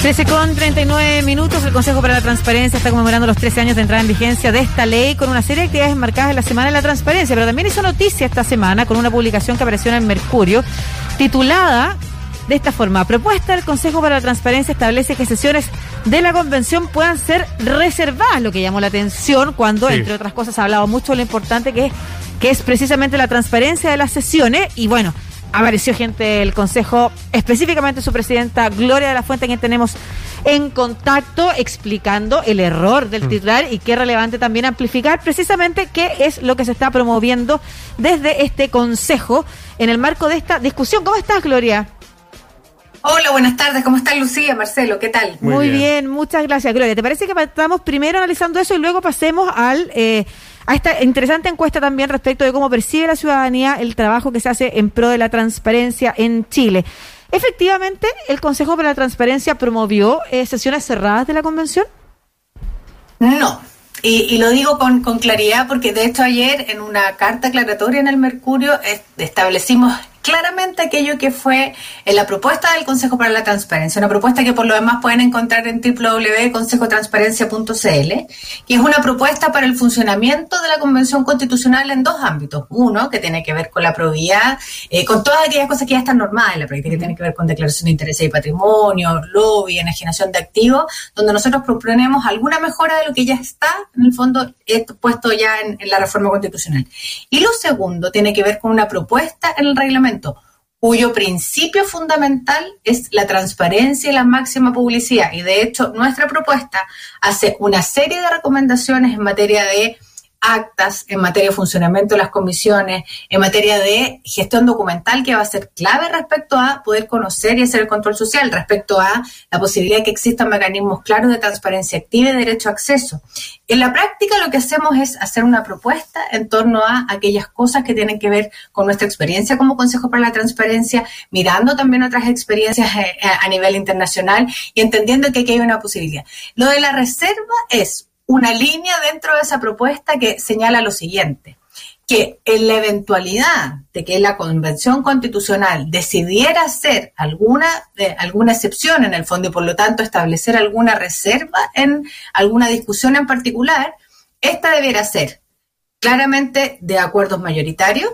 13 con 39 minutos, el Consejo para la Transparencia está conmemorando los 13 años de entrada en vigencia de esta ley con una serie de actividades enmarcadas en la Semana de la Transparencia, pero también hizo noticia esta semana con una publicación que apareció en el Mercurio titulada de esta forma, propuesta del Consejo para la Transparencia establece que sesiones de la convención puedan ser reservadas, lo que llamó la atención cuando, entre otras cosas, ha hablado mucho de lo importante que es, que es precisamente la transparencia de las sesiones y bueno, apareció gente del Consejo, específicamente su presidenta Gloria de la Fuente, quien tenemos en contacto explicando el error del mm. titular y qué relevante también amplificar precisamente qué es lo que se está promoviendo desde este Consejo en el marco de esta discusión. ¿Cómo estás, Gloria? Hola, buenas tardes. ¿Cómo está Lucía, Marcelo? ¿Qué tal? Muy, bien. muchas gracias, Gloria. ¿Te parece que estamos primero analizando eso y luego pasemos al... Eh, a esta interesante encuesta también respecto de cómo percibe la ciudadanía el trabajo que se hace en pro de la transparencia en Chile. Efectivamente, el Consejo para la Transparencia promovió eh, sesiones cerradas de la convención. No, y, lo digo con, con, claridad porque de hecho ayer en una carta aclaratoria en el Mercurio establecimos claramente aquello que fue en la propuesta del Consejo para la Transparencia, una propuesta que por lo demás pueden encontrar en www.consejotransparencia.cl, que es una propuesta para el funcionamiento de la Convención Constitucional en dos ámbitos. Uno, que tiene que ver con la probidad, eh, con todas aquellas cosas que ya están normadas en la práctica, que tiene que ver con declaración de intereses y patrimonio, lobby, enajenación de activos, donde nosotros proponemos alguna mejora de lo que ya está, en el fondo, puesto ya en la reforma constitucional. Y lo segundo tiene que ver con una propuesta en el reglamento cuyo principio fundamental es la transparencia y la máxima publicidad. Y de hecho, nuestra propuesta hace una serie de recomendaciones en materia de actas, en materia de funcionamiento de las comisiones, en materia de gestión documental, que va a ser clave respecto a poder conocer y hacer el control social, respecto a la posibilidad de que existan mecanismos claros de transparencia activa y derecho a acceso. En la práctica lo que hacemos es hacer una propuesta en torno a aquellas cosas que tienen que ver con nuestra experiencia como Consejo para la Transparencia, mirando también otras experiencias eh, a nivel internacional y entendiendo que aquí hay una posibilidad. Lo de la reserva es una línea dentro de esa propuesta que señala lo siguiente, que en la eventualidad de que la Convención Constitucional decidiera hacer alguna, alguna excepción en el fondo y por lo tanto establecer alguna reserva en alguna discusión en particular, esta debiera ser claramente de acuerdos mayoritarios,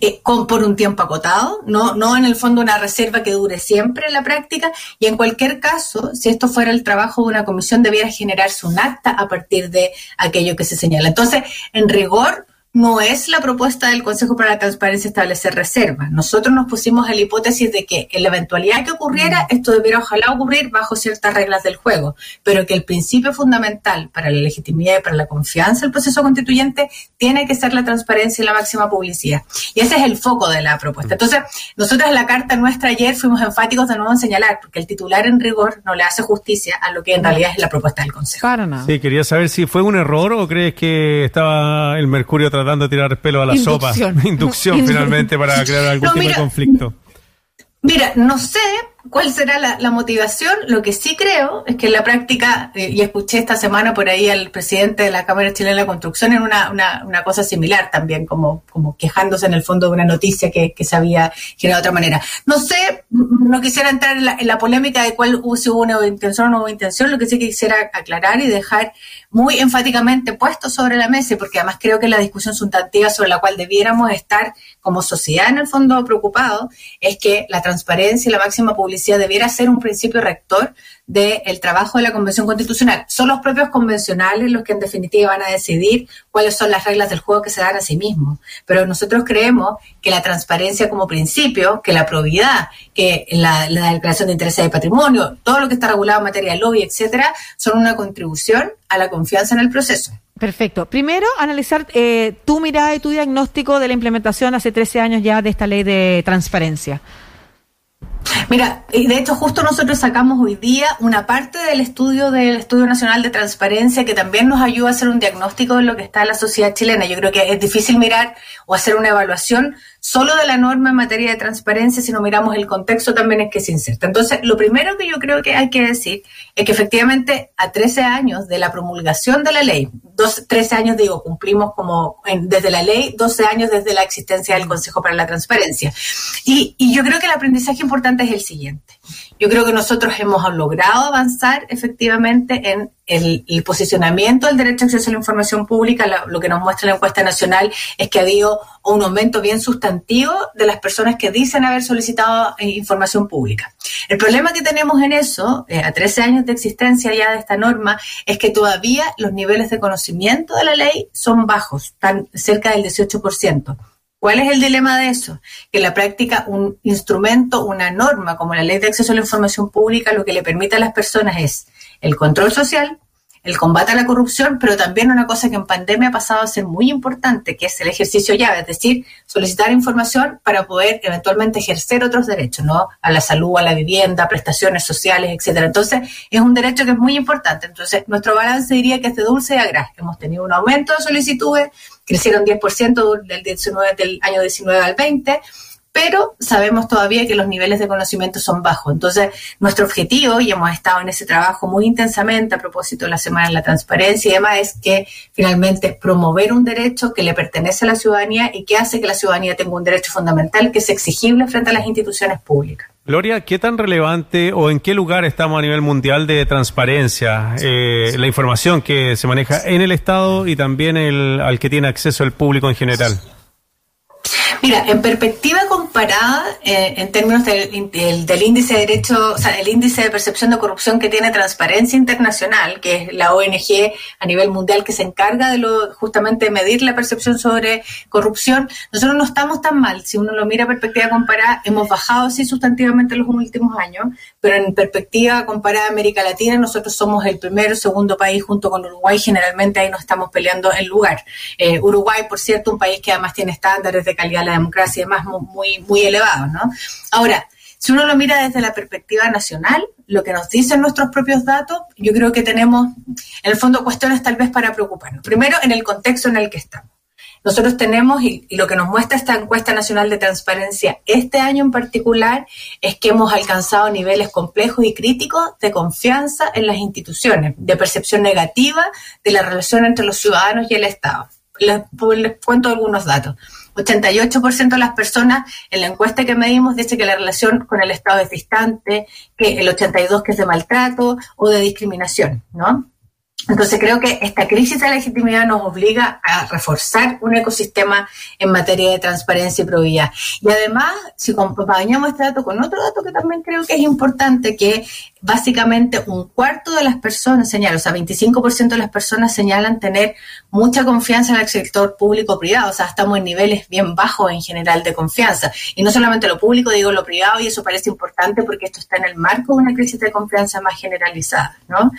eh, con, por un tiempo acotado, no, no en el fondo una reserva que dure siempre en la práctica, y en cualquier caso, si esto fuera el trabajo de una comisión, debiera generarse un acta a partir de aquello que se señala. Entonces, en rigor, no es la propuesta del Consejo para la Transparencia establecer reservas. Nosotros nos pusimos en la hipótesis de que en la eventualidad que ocurriera, mm. esto debiera ojalá ocurrir bajo ciertas reglas del juego, pero que el principio fundamental para la legitimidad y para la confianza del proceso constituyente tiene que ser la transparencia y la máxima publicidad. Y ese es el foco de la propuesta. Mm. Entonces, nosotros en la carta nuestra ayer fuimos enfáticos de nuevo en señalar, porque el titular en rigor no le hace justicia a lo que en realidad es la propuesta del Consejo. Sí, quería saber si fue un error o crees que estaba el Mercurio tratando dando a tirar pelo a la sopa. Inducción finalmente para crear algún tipo de conflicto. Mira, no sé cuál será la, motivación. Lo que sí creo es que en la práctica, eh, y escuché esta semana por ahí al presidente de la Cámara Chilena de Construcción en una, una, cosa similar también, como, como quejándose en el fondo de una noticia que, se había generado de otra manera. No sé, no quisiera entrar en la, en la polémica de cuál si hubo una intención o no hubo intención, lo que sí quisiera aclarar y dejar muy enfáticamente puesto sobre la mesa, porque además creo que la discusión sustantiva sobre la cual debiéramos estar como sociedad en el fondo preocupados, es que la transparencia y la máxima publicidad debiera ser un principio rector del trabajo de la Convención Constitucional. Son los propios convencionales los que en definitiva van a decidir cuáles son las reglas del juego que se dan a sí mismos. Pero nosotros creemos que la transparencia como principio, que la probidad, que la, declaración de intereses de patrimonio, todo lo que está regulado en materia de lobby, etcétera, son una contribución a la confianza en el proceso. Perfecto. Primero, analizar eh, tu mirada y tu diagnóstico de la implementación hace 13 años ya de esta ley de transparencia. Mira, y de hecho justo nosotros sacamos hoy día una parte del estudio del Estudio Nacional de Transparencia que también nos ayuda a hacer un diagnóstico de lo que está en la sociedad chilena. Yo creo que es difícil mirar o hacer una evaluación solo de la norma en materia de transparencia, si no miramos el contexto también es que se inserta. Entonces, lo primero que yo creo que hay que decir es que efectivamente a 13 años de la promulgación de la ley, 13 años digo, cumplimos como desde la ley, 12 años desde la existencia del Consejo para la Transparencia. Y, y yo creo que el aprendizaje importante es el siguiente. Yo creo que nosotros hemos logrado avanzar efectivamente en el, posicionamiento del derecho a acceso a la información pública. Lo, que nos muestra la encuesta nacional es que ha habido un aumento bien sustantivo de las personas que dicen haber solicitado eh, información pública. El problema que tenemos en eso, eh, a 13 años de existencia ya de esta norma, es que todavía los niveles de conocimiento de la ley son bajos, están cerca del 18%. ¿Cuál es el dilema de eso? Que en la práctica un instrumento, una norma como la ley de acceso a la información pública lo que le permite a las personas es el control social, el combate a la corrupción, pero también una cosa que en pandemia ha pasado a ser muy importante, que es el ejercicio llave, es decir, solicitar información para poder eventualmente ejercer otros derechos, ¿no? A la salud, a la vivienda, prestaciones sociales, etcétera. Entonces, es un derecho que es muy importante. Entonces, nuestro balance diría que es de dulce y. Hemos tenido un aumento de solicitudes, crecieron 10% del, 19, del año 19 al 20, pero sabemos todavía que los niveles de conocimiento son bajos. Entonces, nuestro objetivo, y hemos estado en ese trabajo muy intensamente a propósito de la Semana de la Transparencia y demás, es que finalmente promover un derecho que le pertenece a la ciudadanía y que hace que la ciudadanía tenga un derecho fundamental que es exigible frente a las instituciones públicas. Gloria, ¿qué tan relevante o en qué lugar estamos a nivel mundial de transparencia? Eh, la información que se maneja en el Estado y también el, al que tiene acceso el público en general. Mira, en perspectiva comparada, eh, en términos del, índice de derecho, o sea, el índice de percepción de corrupción que tiene Transparencia Internacional, que es la ONG a nivel mundial que se encarga de lo, justamente medir la percepción sobre corrupción, nosotros no estamos tan mal. Si uno lo mira en perspectiva comparada, hemos bajado sí sustantivamente en los últimos años, pero en perspectiva comparada a América Latina, nosotros somos el primero o segundo país junto con Uruguay, generalmente ahí nos estamos peleando el lugar. Eh, Uruguay, por cierto, un país que además tiene estándares de calidad la democracia y demás muy, muy elevados, ¿no? Ahora, si uno lo mira desde la perspectiva nacional, lo que nos dicen nuestros propios datos, yo creo que tenemos, en el fondo, cuestiones tal vez para preocuparnos. Primero, en el contexto en el que estamos. Nosotros tenemos, y, lo que nos muestra esta encuesta nacional de transparencia este año en particular, es que hemos alcanzado niveles complejos y críticos de confianza en las instituciones, de percepción negativa de la relación entre los ciudadanos y el Estado. Les, les cuento algunos datos. 88% de las personas en la encuesta que medimos dice que la relación con el Estado es distante, que el 82% que es de maltrato o de discriminación, ¿no? Entonces creo que esta crisis de legitimidad nos obliga a reforzar un ecosistema en materia de transparencia y probidad. Y además, si acompañamos este dato con otro dato que también creo que es importante, que básicamente un cuarto de las personas señalan, o sea, 25% de las personas señalan tener mucha confianza en el sector público-privado, o sea, estamos en niveles bien bajos en general de confianza. Y no solamente lo público, digo lo privado, y eso parece importante porque esto está en el marco de una crisis de confianza más generalizada, ¿no?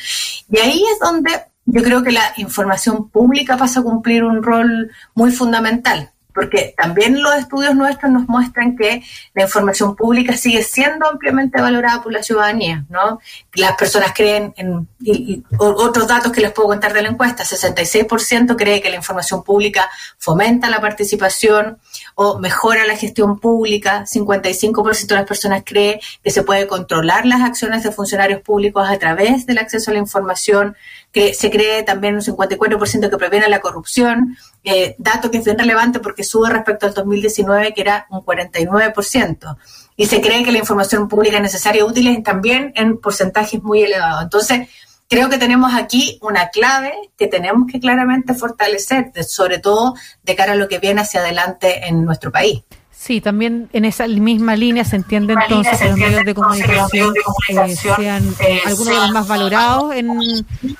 Y ahí es donde yo creo que la información pública pasa a cumplir un rol muy fundamental porque también los estudios nuestros nos muestran que la información pública sigue siendo ampliamente valorada por la ciudadanía, ¿no? Las personas creen en, y, otros datos que les puedo contar de la encuesta, 66% cree que la información pública fomenta la participación o mejora la gestión pública, 55% de las personas cree que se puede controlar las acciones de funcionarios públicos a través del acceso a la información, que se cree también un 54% que previene la corrupción, eh, dato que es bien relevante porque sube respecto al 2019 que era un 49%. Y se cree que la información pública necesaria y útil es también en porcentajes muy elevados. Entonces, creo que tenemos aquí una clave que tenemos que claramente fortalecer, sobre todo de cara a lo que viene hacia adelante en nuestro país. Sí, también en esa misma línea se entiende entonces que los medios de comunicación, eh, sean eh, algunos de los más valorados en,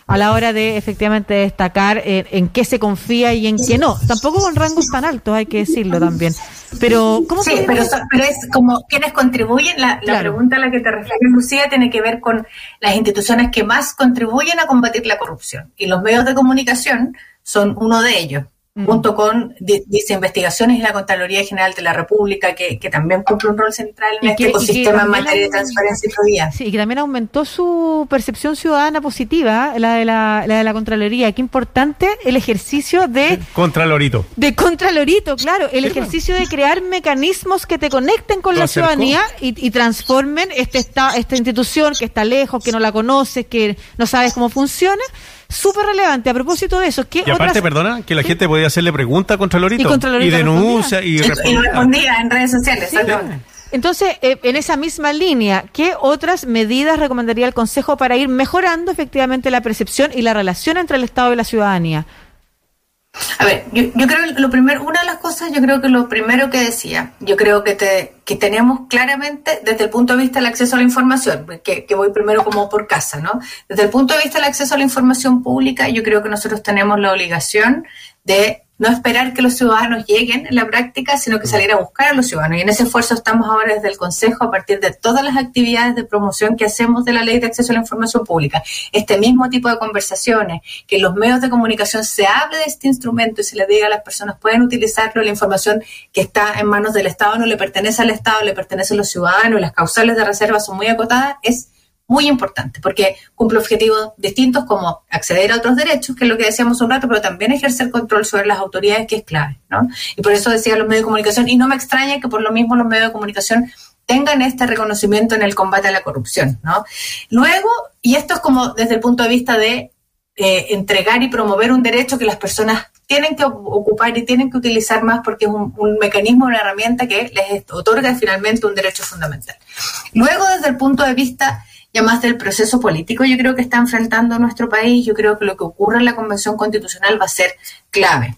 a la hora de efectivamente destacar en qué se confía y en qué no. Tampoco con rangos tan altos, hay que decirlo también. Pero, ¿cómo Sí, pero, pero, es como quienes contribuyen. La, la pregunta a la que te refieres, Lucía, tiene que ver con las instituciones que más contribuyen a combatir la corrupción. Y los medios de comunicación son uno de ellos. Junto con dice investigaciones y la Contraloría General de la República, que, también cumple un rol central en este ecosistema en materia de transparencia y probidad. Sí, y que también aumentó su percepción ciudadana positiva, la de la, la de la Contraloría. Qué importante el ejercicio de... Contralorito. De Contralorito, claro. El ejercicio de crear mecanismos que te conecten con la ciudadanía y, transformen este esta, esta institución que está lejos, que no la conoces, que no sabes cómo funciona súper relevante. A propósito de eso, ¿qué Y aparte, perdona, que la gente podía hacerle preguntas a Contralorito. Y, denuncia y, respondía. en redes sociales. Entonces, eh, en esa misma línea, ¿qué otras medidas recomendaría el Consejo para ir mejorando efectivamente la percepción y la relación entre el Estado y la ciudadanía? A ver, yo, yo, creo lo primero, una de las cosas, yo creo que lo primero que decía, yo creo que, te, que tenemos claramente desde el punto de vista del acceso a la información, que, que voy primero como por casa, ¿no? Desde el punto de vista del acceso a la información pública, yo creo que nosotros tenemos la obligación de no esperar que los ciudadanos lleguen en la práctica, sino que salir a buscar a los ciudadanos. Y en ese esfuerzo estamos ahora desde el Consejo a partir de todas las actividades de promoción que hacemos de la Ley de Acceso a la Información Pública. Este mismo tipo de conversaciones, que los medios de comunicación se hable de este instrumento y se le diga a las personas pueden utilizarlo, la información que está en manos del Estado no le pertenece al Estado, le pertenece a los ciudadanos, las causales de reserva son muy acotadas, es muy importante, porque cumple objetivos distintos como acceder a otros derechos, que es lo que decíamos un rato, pero también ejercer control sobre las autoridades, que es clave, ¿no? Y por eso decía los medios de comunicación, y no me extraña que por lo mismo los medios de comunicación tengan este reconocimiento en el combate a la corrupción, ¿no? Luego, y esto es como desde el punto de vista de eh, entregar y promover un derecho que las personas tienen que ocupar y tienen que utilizar más porque es un, un, mecanismo, una herramienta que les otorga finalmente un derecho fundamental. Luego, desde el punto de vista más del proceso político yo creo que está enfrentando nuestro país, yo creo que lo que ocurra en la Convención Constitucional va a ser clave.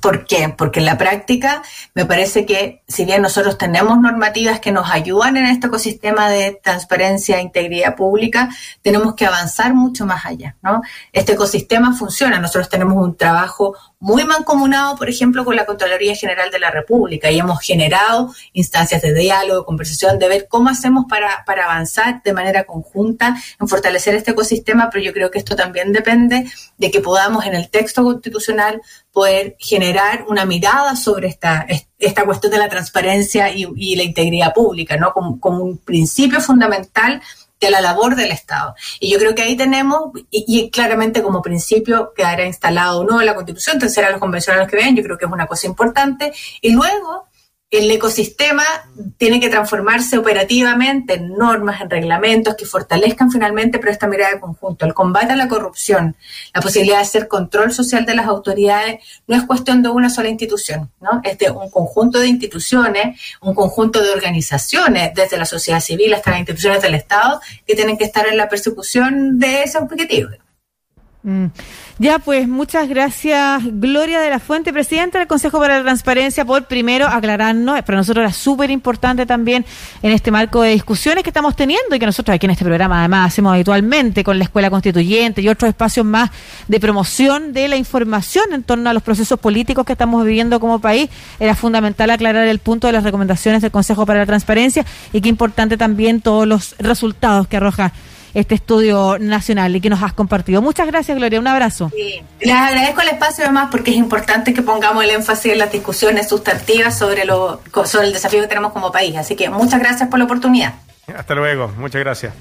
¿Por qué? Porque en la práctica me parece que si bien nosotros tenemos normativas que nos ayudan en este ecosistema de transparencia e integridad pública, tenemos que avanzar mucho más allá, ¿no? Este ecosistema funciona, nosotros tenemos un trabajo muy mancomunado, por ejemplo, con la Contraloría General de la República y hemos generado instancias de diálogo, conversación, de ver cómo hacemos para, para avanzar de manera conjunta en fortalecer este ecosistema, pero yo creo que esto también depende de que podamos en el texto constitucional poder generar una mirada sobre esta, esta cuestión de la transparencia y, la integridad pública, ¿no? Como, un principio fundamental de la labor del Estado. Y yo creo que ahí tenemos, y, claramente como principio quedará instalado o no en la Constitución, entonces serán los convencionales que vean, yo creo que es una cosa importante. Y luego el ecosistema tiene que transformarse operativamente en normas, en reglamentos que fortalezcan finalmente, pero esta mirada de conjunto. El combate a la corrupción, la posibilidad de hacer control social de las autoridades, no es cuestión de una sola institución, ¿no? Es de un conjunto de instituciones, un conjunto de organizaciones, desde la sociedad civil hasta las instituciones del Estado, que tienen que estar en la persecución de ese objetivo. Mm. Ya, pues muchas gracias, Gloria de la Fuente, presidenta del Consejo para la Transparencia, por primero aclararnos. Para nosotros era súper importante también en este marco de discusiones que estamos teniendo y que nosotros aquí en este programa además hacemos habitualmente con la Escuela Constituyente y otros espacios más de promoción de la información en torno a los procesos políticos que estamos viviendo como país. Era fundamental aclarar el punto de las recomendaciones del Consejo para la Transparencia y qué importante también todos los resultados que arroja este estudio nacional y que nos has compartido. Muchas gracias, Gloria. Un abrazo. Sí. Les agradezco el espacio además porque es importante que pongamos el énfasis en las discusiones sustantivas sobre, lo, sobre el desafío que tenemos como país. Así que muchas gracias por la oportunidad. Hasta luego. Muchas gracias.